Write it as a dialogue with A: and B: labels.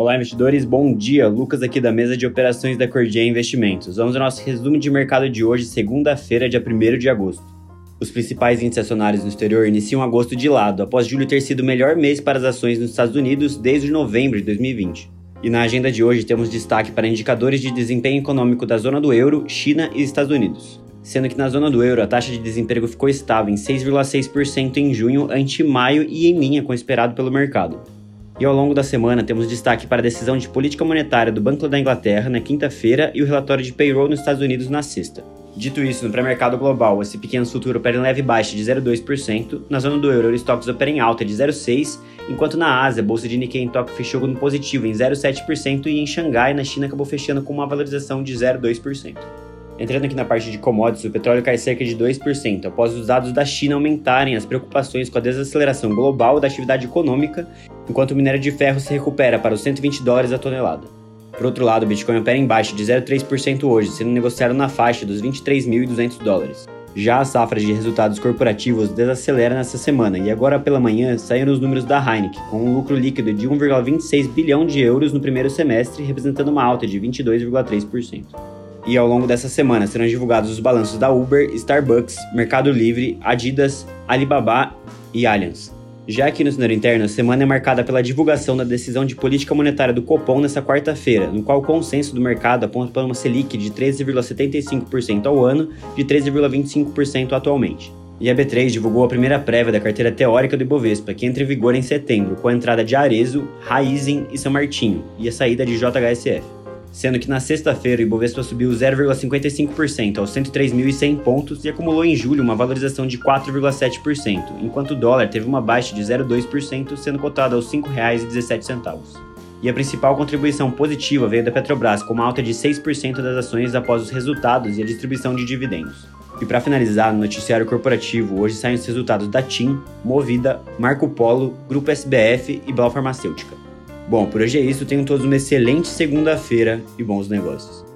A: Olá, investidores, bom dia. Lucas aqui da mesa de operações da Cordia Investimentos. Vamos ao nosso resumo de mercado de hoje, segunda-feira, dia 1 de agosto. Os principais índices acionários no exterior iniciam agosto de lado, após julho ter sido o melhor mês para as ações nos Estados Unidos desde novembro de 2020. E na agenda de hoje temos destaque para indicadores de desempenho econômico da zona do euro, China e Estados Unidos. Sendo que na zona do euro a taxa de desemprego ficou estável em 6,6% em junho ante maio e em linha com o esperado pelo mercado. E ao longo da semana temos destaque para a decisão de política monetária do Banco da Inglaterra na quinta-feira e o relatório de payroll nos Estados Unidos na sexta. Dito isso, no pré-mercado global, esse pequeno futuro opera em leve baixa de 0,2%, na zona do euro, o stocks opera em alta de 0,6%, enquanto na Ásia, a bolsa de Nikkei em Tóquio fechou no positivo em 0,7% e em Xangai, na China, acabou fechando com uma valorização de 0,2%. Entrando aqui na parte de commodities, o petróleo cai cerca de 2%, após os dados da China aumentarem as preocupações com a desaceleração global da atividade econômica, enquanto o minério de ferro se recupera para os 120 dólares a tonelada. Por outro lado, o Bitcoin opera em baixa de 0,3% hoje, sendo negociado na faixa dos 23.200 dólares. Já a safra de resultados corporativos desacelera nesta semana e agora pela manhã saíram os números da Heineken, com um lucro líquido de 1,26 bilhão de euros no primeiro semestre, representando uma alta de 22,3%. E ao longo dessa semana serão divulgados os balanços da Uber, Starbucks, Mercado Livre, Adidas, Alibaba e Allianz. Já aqui no cenário interno, a semana é marcada pela divulgação da decisão de política monetária do Copom nesta quarta-feira, no qual o consenso do mercado aponta para uma Selic de 13,75% ao ano, de 13,25% atualmente. E a B3 divulgou a primeira prévia da carteira teórica do Ibovespa, que entra em vigor em setembro, com a entrada de Arezo, Raizen e São Martinho, e a saída de JHSF sendo que na sexta-feira o Ibovespa subiu 0,55% aos 103.100 pontos e acumulou em julho uma valorização de 4,7%, enquanto o dólar teve uma baixa de 0,2%, sendo cotado aos R$ 5,17. E a principal contribuição positiva veio da Petrobras, com uma alta de 6% das ações após os resultados e a distribuição de dividendos. E para finalizar, no noticiário corporativo, hoje saem os resultados da TIM, Movida, Marco Polo, Grupo SBF e Blau Farmacêutica. Bom, por hoje é isso. Tenham todos uma excelente segunda-feira e bons negócios.